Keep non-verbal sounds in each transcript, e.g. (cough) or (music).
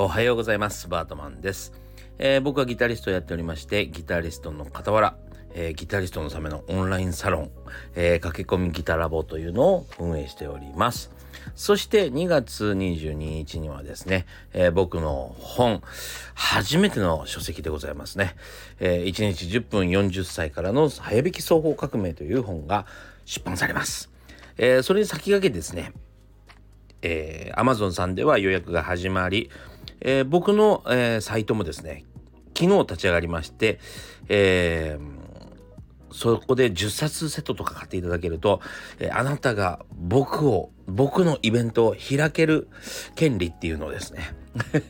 おはようございます。バートマンです、えー、僕はギタリストをやっておりまして、ギタリストの傍ら、えー、ギタリストのためのオンラインサロン、えー、駆け込みギタラボというのを運営しております。そして2月22日にはですね、えー、僕の本、初めての書籍でございますね。えー、1日10分40歳からの早引き双方革命という本が出版されます。えー、それに先駆けですね、えー、Amazon さんでは予約が始まり、えー、僕の、えー、サイトもですね、昨日立ち上がりまして、えー、そこで10冊セットとか買っていただけると、えー、あなたが僕を、僕のイベントを開ける権利っていうのをですね、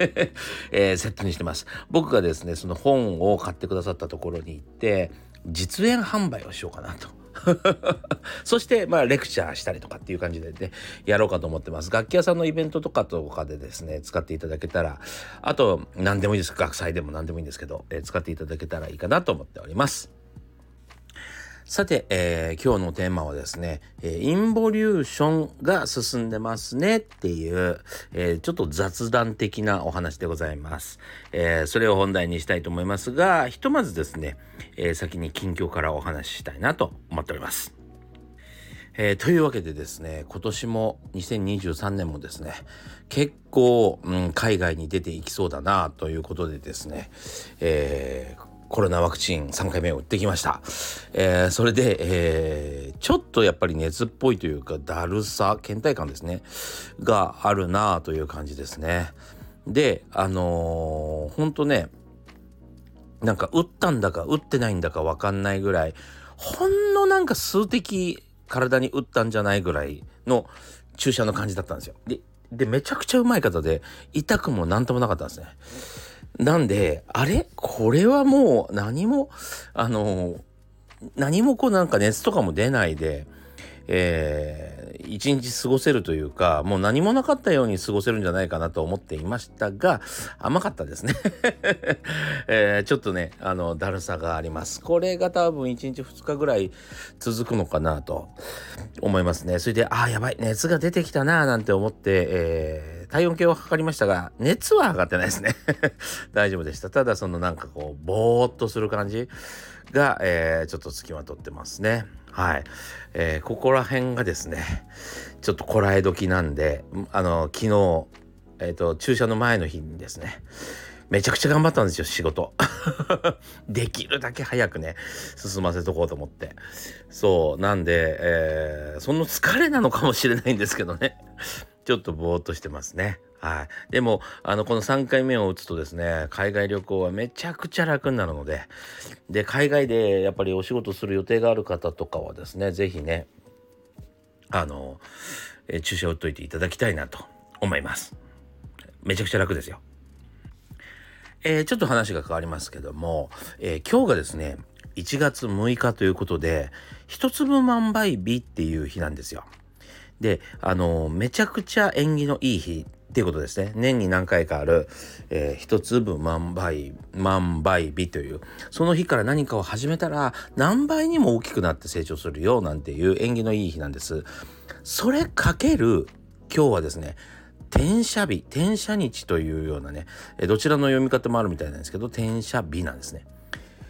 (laughs) えー、セットにしてます。僕がですね、その本を買ってくださったところに行って、実演販売をしようかなと。(laughs) そして、まあ、レクチャーしたりとかっていう感じでね、やろうかと思ってます。楽器屋さんのイベントとかとかでですね、使っていただけたら、あと、何でもいいです。学祭でも何でもいいんですけど、えー、使っていただけたらいいかなと思っております。さて、えー、今日のテーマはですね、えー、インボリューションが進んでますねっていう、えー、ちょっと雑談的なお話でございます。えそれを本題にしたいと思いますが、ひとまずですね、え先に近況からお話ししたいなと思っております。えー、というわけでですね、今年も2023年もですね、結構、うん、海外に出ていきそうだなということでですね、えー、コロナワクチン3回目を打ってきました。えー、それで、えー、ちょっとやっぱり熱っぽいというか、だるさ、倦怠感ですね、があるなという感じですね。で、あのー、ほんとね、なんか打ったんだか打ってないんだかわかんないぐらい、ほんのなんか数滴体に打ったんじゃないぐらいの注射の感じだったんですよ。で、でめちゃくちゃうまい方で、痛くもなんともなかったんですね。なんで、あれ？これはもう何も、あの、何もこうなんか熱とかも出ないで、えー、一日過ごせるというか、もう何もなかったように過ごせるんじゃないかなと思っていましたが、甘かったですね、(laughs) えー、ちょっとね、あの、だるさがあります。これが多分1日2日ぐらい続くのかなと思いますね。それで、ああ、やばい、熱が出てきたななんて思って、えー体温計を測りましたが、熱は上がってないですね (laughs) 大丈夫でした。ただ、そのなんかこう、ぼーっとする感じが、えー、ちょっとつきまとってますね。はい。えー、ここら辺がですね、ちょっとこらえ時なんで、あの、昨日、えっ、ー、と、注射の前の日にですね、めちゃくちゃ頑張ったんですよ、仕事。(laughs) できるだけ早くね、進ませとこうと思って。そう、なんで、えー、その疲れなのかもしれないんですけどね。ちょっとぼーっとしてますね。はい。でも、あの、この3回目を打つとですね、海外旅行はめちゃくちゃ楽になるので、で、海外でやっぱりお仕事する予定がある方とかはですね、是非ね、あの、え注射を打っといていただきたいなと思います。めちゃくちゃ楽ですよ。えー、ちょっと話が変わりますけども、えー、今日がですね、1月6日ということで、一粒万倍日っていう日なんですよ。で、あの、めちゃくちゃ縁起のいい日っていうことですね。年に何回かある、えー、一粒万倍、万倍日という、その日から何かを始めたら何倍にも大きくなって成長するよなんていう縁起のいい日なんです。それかける今日はですね、転写日、転写日というようなね、どちらの読み方もあるみたいなんですけど、転写日なんですね。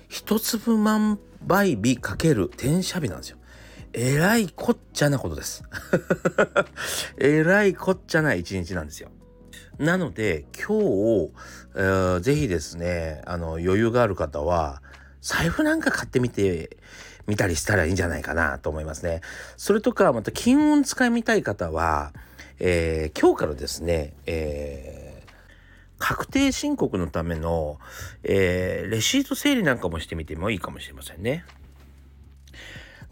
一粒万倍日かける転写日なんですよ。えらいこっちゃなことです。(laughs) えらいこっちゃな一日なんですよ。なので今日、えー、ぜひですね、あの余裕がある方は財布なんか買ってみてみたりしたらいいんじゃないかなと思いますね。それとかまた金運使いみたい方は、えー、今日からですね、えー、確定申告のための、えー、レシート整理なんかもしてみてもいいかもしれませんね。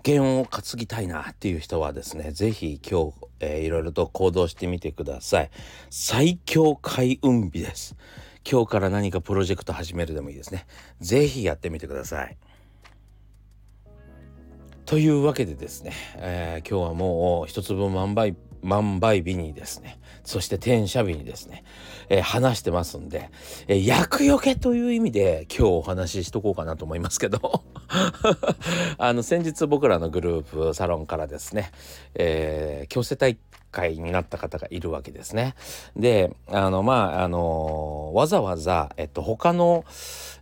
験を担ぎたいなっていう人はですね、ぜひ今日、えー、いろいろと行動してみてください。最強開運日です。今日から何かプロジェクト始めるでもいいですね。ぜひやってみてください。というわけでですね、えー、今日はもう一粒万倍万倍日にですね、そして転写日にですね、えー、話してますんで、えー、厄除けという意味で今日お話ししとこうかなと思いますけど。(laughs) あの先日僕らのグループサロンからですね、えー、強制体回になった方がいるわけですね。であのまああのわざわざ、えっと、他の、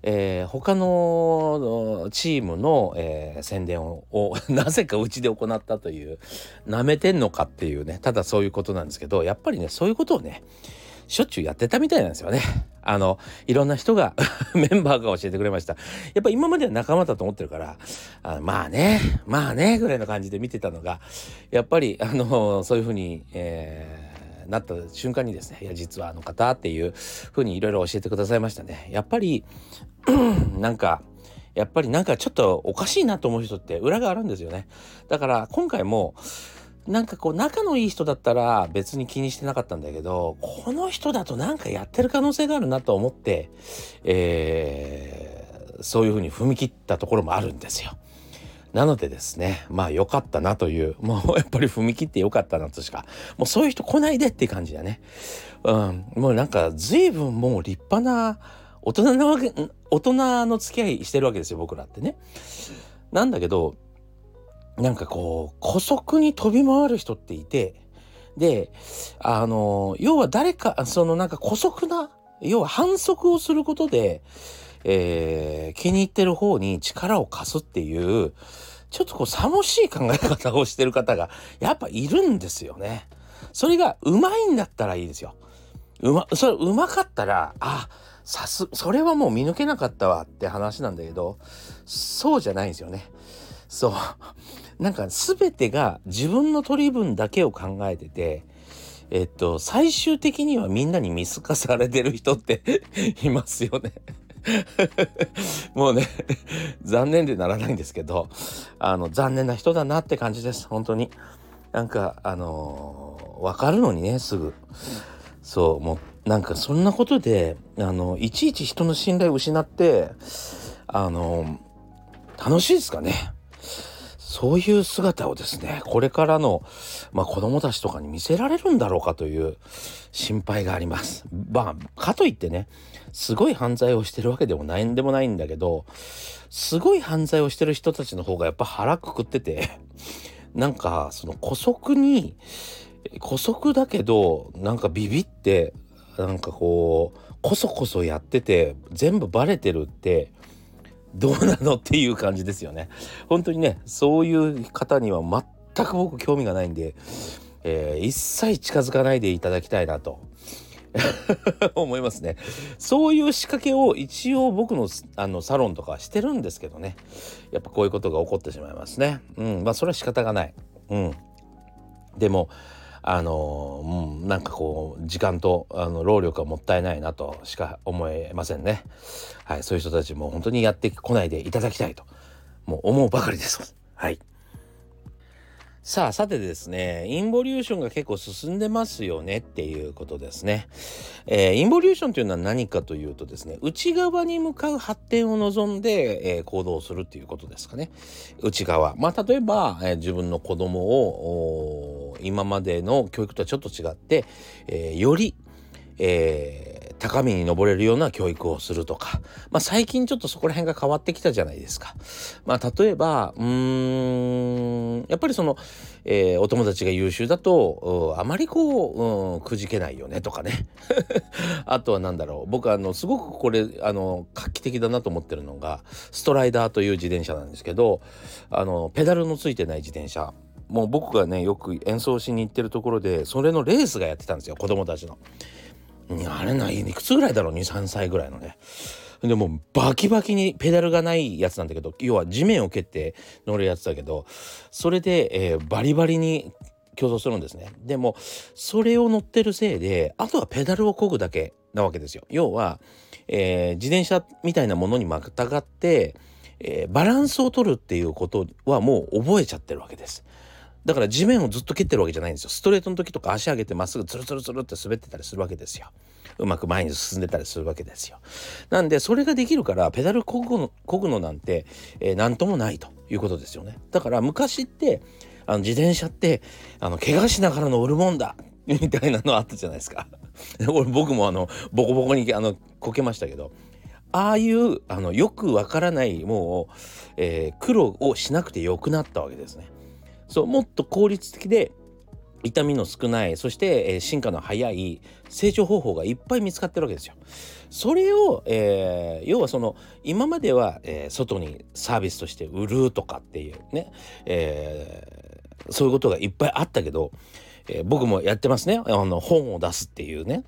えー、他のチームの、えー、宣伝を (laughs) なぜかうちで行ったというなめてんのかっていうねただそういうことなんですけどやっぱりねそういうことをねしょっちゅうやってたみたいなんですよね。あの、いろんな人が (laughs) メンバーが教えてくれました。やっぱ今までは仲間だと思ってるから、あまあね、まあね、ぐらいの感じで見てたのが、やっぱり、あの、そういうふうに、えー、なった瞬間にですね、いや、実はあの方っていうふうにいろいろ教えてくださいましたね。やっぱり、(clears throat) なんか、やっぱりなんかちょっとおかしいなと思う人って裏があるんですよね。だから今回も、なんかこう仲のいい人だったら別に気にしてなかったんだけどこの人だとなんかやってる可能性があるなと思って、えー、そういうふうに踏み切ったところもあるんですよ。なのでですねまあ良かったなというもう (laughs) やっぱり踏み切って良かったなとしかもうそういう人来ないでっていう感じだね。うん、もうなんか随分もう立派な大人なわけ大人の付き合いしてるわけですよ僕らってね。なんだけどなんかこう、古速に飛び回る人っていて、で、あの、要は誰か、そのなんか古速な、要は反則をすることで、えー、気に入ってる方に力を貸すっていう、ちょっとこう、寂しい考え方をしてる方が、やっぱいるんですよね。それがうまいんだったらいいですよ。うま、それうまかったら、あ、さす、それはもう見抜けなかったわって話なんだけど、そうじゃないんですよね。そう。なんか全てが自分の取り分だけを考えてて、えっと、最終的にはみんなに見透かされてる人って (laughs) いますよね (laughs) もうね残念でならないんですけど、あの、残念な人だなって感じです、本当に。なんか、あのー、わかるのにね、すぐ。そう、もう、なんかそんなことで、あの、いちいち人の信頼を失って、あのー、楽しいですかね。そういう姿をですね、これからの、まあ、子供たちとかに見せられるんだろうかという心配があります。まあ、かといってね、すごい犯罪をしてるわけでもないんでもないんだけど、すごい犯罪をしてる人たちの方がやっぱ腹くくってて、(laughs) なんか、その古速に、古速だけど、なんかビビって、なんかこう、こそこそやってて、全部バレてるって、どうなのっていう感じですよね。本当にねそういう方には全く僕興味がないんで、えー、一切近づかないでいただきたいなと (laughs) 思いますね。そういう仕掛けを一応僕のあのサロンとかしてるんですけどねやっぱこういうことが起こってしまいますね。うんまあそれは仕方がない。うん、でもあのうん、なんかこう時間とあの労力がもったいないなとしか思えませんね。はい、そういう人たちも本当にやってこないでいただきたいともう思うばかりです。はい。さあ、さてですね、インボリューションが結構進んでますよねっていうことですね。えー、インボリューションというのは何かというとですね、内側に向かう発展を望んで、えー、行動するっていうことですかね。内側。まあ、例えば、えー、自分の子供を今までの教育とはちょっと違って、えより、え高みに登れるような教育をするとか、まあ、最近ちょっとそこら辺が変わってきたじゃないですか。まあ、例えばうんやっぱりその、えー、お友達が優秀だとあまりこう、くじけないよねとかね (laughs) あとは何だろう僕あのすごくこれあの画期的だなと思ってるのがストライダーという自転車なんですけどあのペダルのついてない自転車もう僕がねよく演奏しに行ってるところでそれのレースがやってたんですよ子供たちの。あれないいくつぐらいだろう？23歳ぐらいのね。でもバキバキにペダルがないやつなんだけど要は地面を蹴って乗るやつだけどそれで、えー、バリバリに競争するんですね。でもそれを乗ってるせいであとはペダルを漕ぐだけなわけですよ。要は、えー、自転車みたいなものにまたがって、えー、バランスを取るっていうことはもう覚えちゃってるわけです。だから地面をずっと蹴ってるわけじゃないんですよ。ストレートの時とか足上げてまっすぐツルツルツルって滑ってたりするわけですよ。うまく前に進んでたりするわけですよ。なんでそれができるからペダルこぐのこぐのなんて、えー、何ともないということですよね。だから昔ってあの自転車ってあの怪我しながら乗るもんだみたいなのあったじゃないですか。(laughs) 俺僕もあのボコボコにあのこけましたけどああいうあのよくわからないもう、えー、苦労をしなくてよくなったわけですね。そうもっと効率的で痛みの少ないそして、えー、進化の早い成長方法がいっぱい見つかってるわけですよ。それを、えー、要はその今までは、えー、外にサービスとして売るとかっていうね、え、そういうことがいっぱいあったけど、え、僕もやってますね。あの本を出すっていうね。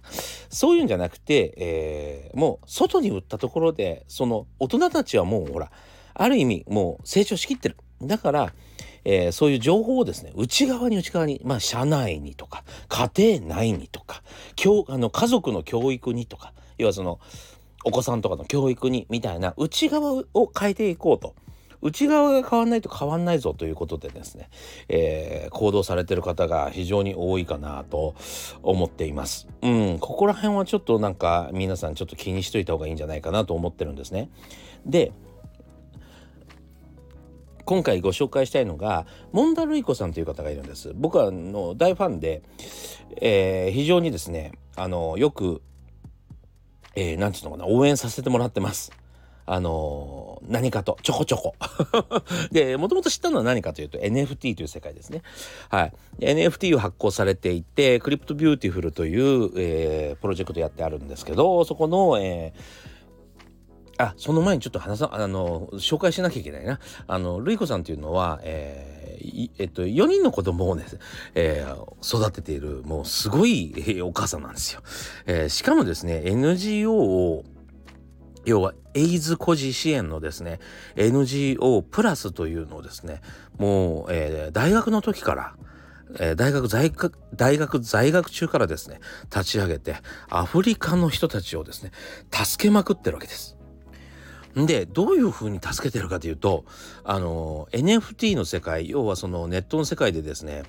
そういうんじゃなくて、え、もう外に売ったところでその大人たちはもうほらある意味もう成長しきってる。だからえー、そういう情報をですね内側に内側にまあ社内にとか家庭内にとか教あの家族の教育にとか要はそのお子さんとかの教育にみたいな内側を変えていこうと。内側が変わんないと変わんないぞということでですね、えー、行動されてる方が非常に多いかなと思っています。うん、ここら辺はちょっとなんか皆さんちょっと気にしといた方がいいんじゃないかなと思ってるんですね。で、今回ご紹介したいのがモンダルイコさんという方がいるんです。僕はの大ファンで、えー、非常にですねあのよくえー、なんていうのかな応援させてもらってます。あのー、何かとちょこちょこ。(laughs) でもともと知ったのは何かというと NFT という世界ですね。はい。NFT を発行されていて Crypto Beautiful という、えー、プロジェクトやってあるんですけどそこの、えーあ、その前にちょっと話さ、あの、紹介しなきゃいけないな。あの、ルイコさんっていうのは、えー、えっと、4人の子供をね、えー、育てている、もうすごいお母さんなんですよ。え、しかもですね、NGO を、要は、エイズ孤児支援のですね、NGO プラスというのをですね、もう、え、大学の時から、えー、大学在学大学在学中からですね立ち上げてアフリカの人たちをですね助けまくってるわけです。でどういうふうに助けてるかというとあの NFT の世界要はそのネットの世界でですね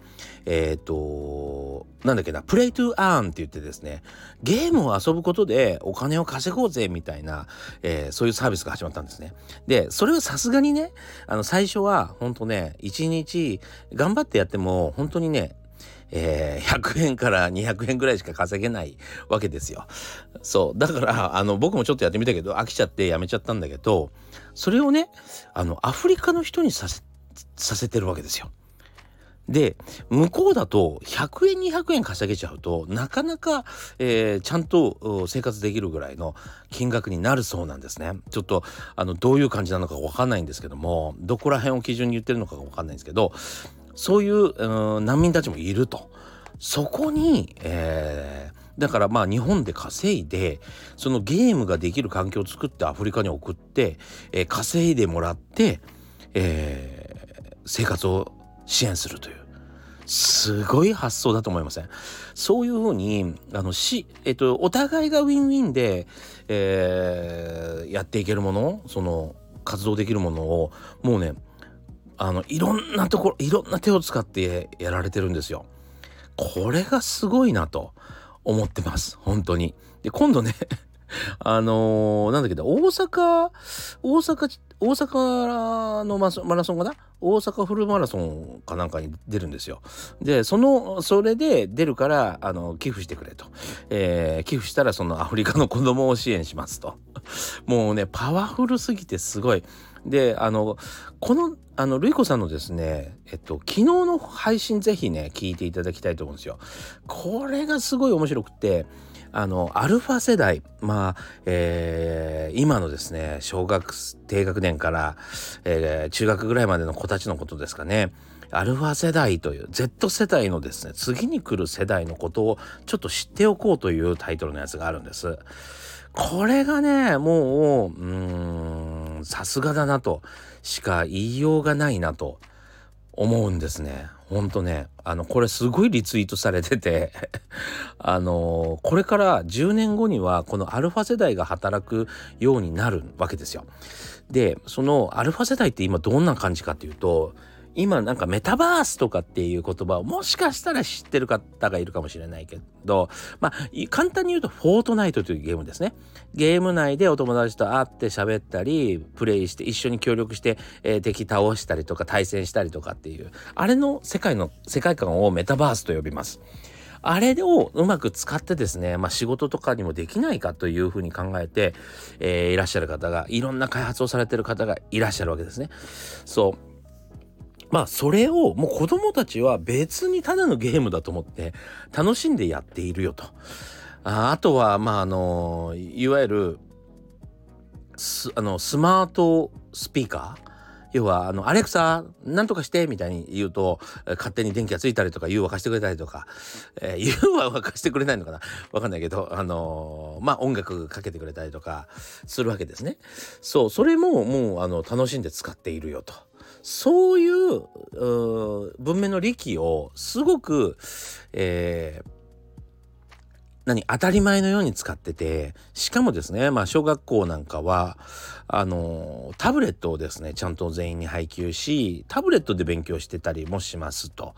えっ、ー、となんだっけなプレイトゥアーンって言ってですねゲームを遊ぶことでお金を稼ごうぜみたいな、えー、そういうサービスが始まったんですね。でそれはさすがにねあの最初は本当ね一日頑張ってやっても本当にねえー、100円から200円ぐらいしか稼げないわけですよ。そう。だから、あの、僕もちょっとやってみたけど、飽きちゃってやめちゃったんだけど、それをね、あの、アフリカの人にさせ、させてるわけですよ。で、向こうだと100円200円稼げちゃうとなかなか、えー、ちゃんと生活できるぐらいの金額になるそうなんですね。ちょっとあのどういう感じなのかわかんないんですけどもどこら辺を基準に言ってるのかわかんないんですけどそういう、うん、難民たちもいると。そこに、えー、だからまあ日本で稼いでそのゲームができる環境を作ってアフリカに送って、えー、稼いでもらって、えー、生活を支援するというすごい発想だと思いません？そういうふうにあのし、えっと、お互いがウィンウィンで、えー、やっていけるものその活動できるものをもうねあのいろんなところいろんな手を使ってやられてるんですよ。これがすごいなと思ってます本当に。で今度ね (laughs) あのー、なんだっけ大阪大阪大阪のマラソンかな？大阪フルマラソンかなんかに出るんですよ。でそのそれで出るからあの寄付してくれと、えー、寄付したらそのアフリカの子供を支援しますともうねパワフルすぎてすごいであのこのあのルイコさんのですねえっと昨日の配信ぜひね聞いていただきたいと思うんですよ。これがすごい面白くてあのアルファ世代まあ、えー、今のですね小学低学年から、えー、中学ぐらいまでの子たちのことですかね。アルファ世代という Z 世代のですね次に来る世代のことをちょっと知っておこうというタイトルのやつがあるんです。これがねもううんさすがだなとしか言いようがないなと思うんですね。ほんとねあのこれすごいリツイートされてて (laughs) あのこれから10年後にはこのアルファ世代が働くようになるわけですよ。でそのアルファ世代って今どんな感じかっていうと今なんかメタバースとかっていう言葉をもしかしたら知ってる方がいるかもしれないけど、まあ、簡単に言うとフォートナイトというゲームですね。ゲーム内でお友達と会って喋ったり、プレイして一緒に協力して、えー、敵倒したりとか対戦したりとかっていう、あれの世界の、世界観をメタバースと呼びます。あれをうまく使ってですね、まあ、仕事とかにもできないかというふうに考えて、えー、いらっしゃる方が、いろんな開発をされてる方がいらっしゃるわけですね。そう。まあそれをもう子供たちは別にただのゲームだと思って楽しんでやっているよと。ああとはまああのいわゆるスあのスマートスピーカー要は、あの、アレクサ、なんとかしてみたいに言うと、勝手に電気がついたりとか、湯沸かしてくれたりとか、え (laughs) ー、湯は沸かしてくれないのかな？わかんないけど、あのー、まあ、音楽かけてくれたりとか、するわけですね。そう、それももう、あの、楽しんで使っているよと。そういう文明の利器をすごく、えー、何当たり前のように使っててしかもですねまあ小学校なんかはあのタブレットをですねちゃんと全員に配給しタブレットで勉強してたりもしますと、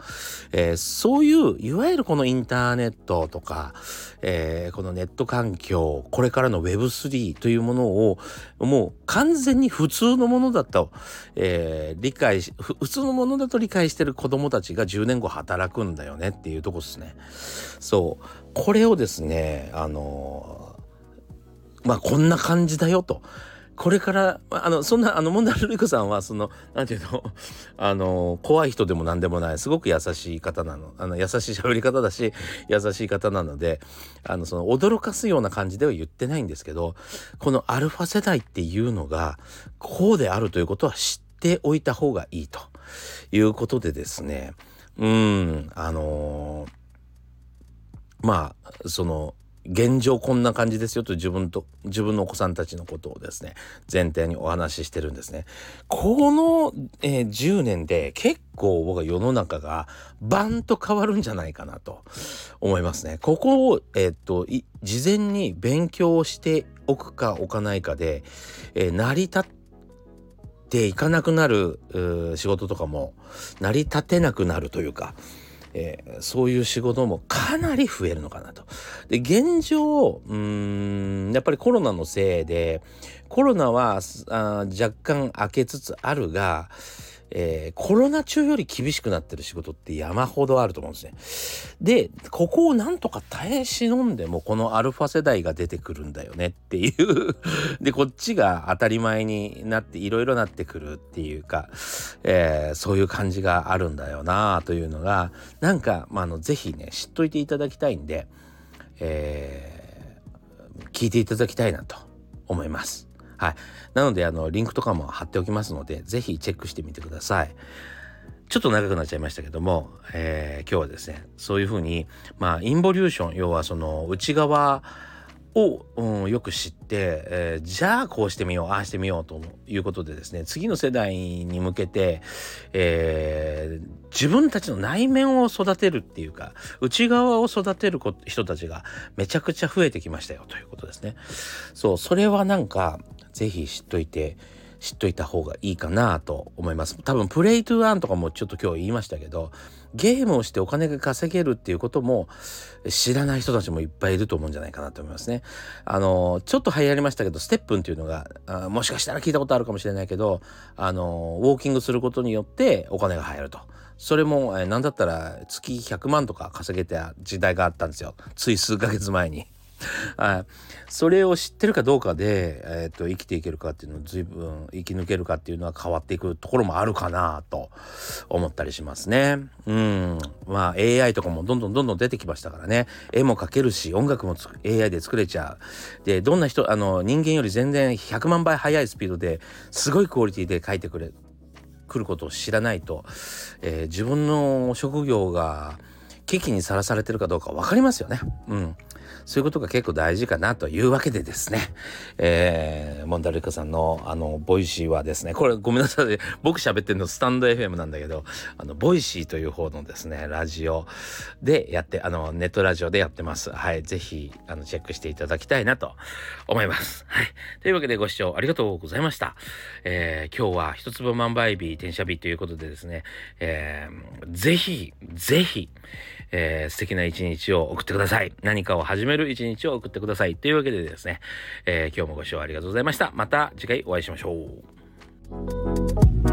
えー、そういういわゆるこのインターネットとか、えー、このネット環境これからの Web3 というものをもう完全に普通のものだと、えー、理解し普通のものだと理解してる子どもたちが10年後働くんだよねっていうとこですね。そうこれをですねあのまあこんな感じだよと。これから、あの、そんな、あの、モンダルルリコさんは、その、なんていうの、(laughs) あの、怖い人でも何でもない、すごく優しい方なの。あの、優しい喋り方だし、優しい方なので、あの、その、驚かすような感じでは言ってないんですけど、このアルファ世代っていうのが、こうであるということは知っておいた方がいいということでですね、うん、あのーまあその現状こんな感じですよと自分と自分のお子さんたちのことをですね前提にお話ししてるんですね。この、えー、10年で結構僕は世の中がバンと変わるんじゃないかなと思いますね。ここを、えー、っと事前に勉強しておくか置かないかで、えー、成り立っていかなくなる仕事とかも成り立てなくなるというか。えー、そういう仕事もかなり増えるのかなと。で現状うんやっぱりコロナのせいでコロナはあ若干明けつつあるがえー、コロナ中より厳しくなってる仕事って山ほどあると思うんですね。で、ここをなんとか耐え忍んでもこのアルファ世代が出てくるんだよねっていう (laughs) で、こっちが当たり前になっていろいろなってくるっていうか、えー、そういう感じがあるんだよなというのが、なんか、まあ、の、ぜひね、知っといていただきたいんで、えー、聞いていただきたいなと思います。はい。なので、あの、リンクとかも貼っておきますので、ぜひチェックしてみてください。ちょっと長くなっちゃいましたけども、えー、今日はですね、そういうふうに、まあ、インボリューション、要はその内側を、うん、よく知って、えー、じゃあこうしてみよう、ああしてみようということでですね、次の世代に向けて、えー、自分たちの内面を育てるっていうか、内側を育てる人たちがめちゃくちゃ増えてきましたよということですね。そう、それはなんか、ぜひ知っといて知っといた方がいいかなと思います。多分プレイトゥーアンとかもちょっと今日言いましたけどゲームをしてお金が稼げるっていうことも知らない人たちもいっぱいいると思うんじゃないかなと思いますね。あのちょっと流行りましたけどステップンっていうのがあもしかしたら聞いたことあるかもしれないけどあのウォーキングすることによってお金が入ると。それも、えー、何だったら月100万とか稼げた時代があったんですよ。つい数ヶ月前に。(laughs) はい、それを知ってるかどうかで、えーと、生きていけるかっていうのを随分生き抜けるかっていうのは変わっていくところもあるかなと思ったりしますね。うんまあ AI とかもどんどんどんどん出てきましたからね絵も描けるし音楽も AI で作れちゃう。でどんな人あの人間より全然100万倍速いスピードですごいクオリティで描いてくれ来ることを知らないと、えー、自分の職業が危機にさらされてるかどうか分かりますよね。うん。そういうことが結構大事かなというわけでですね、えー、モンダルカさんのあの、ボイシーはですね、これごめんなさい、僕喋ってるのスタンド FM なんだけど、あの、ボイシーという方のですね、ラジオでやって、あの、ネットラジオでやってます。はい、ぜひ、あの、チェックしていただきたいなと思います。はい。というわけでご視聴ありがとうございました。えー、今日は一粒万倍日、転写日ということでですね、えー、ぜひ、ぜひ、えー、素敵な一日を送ってください。何かを始める一日を送ってください。というわけでですね、えー、今日もご視聴ありがとうございました。また次回お会いしましょう。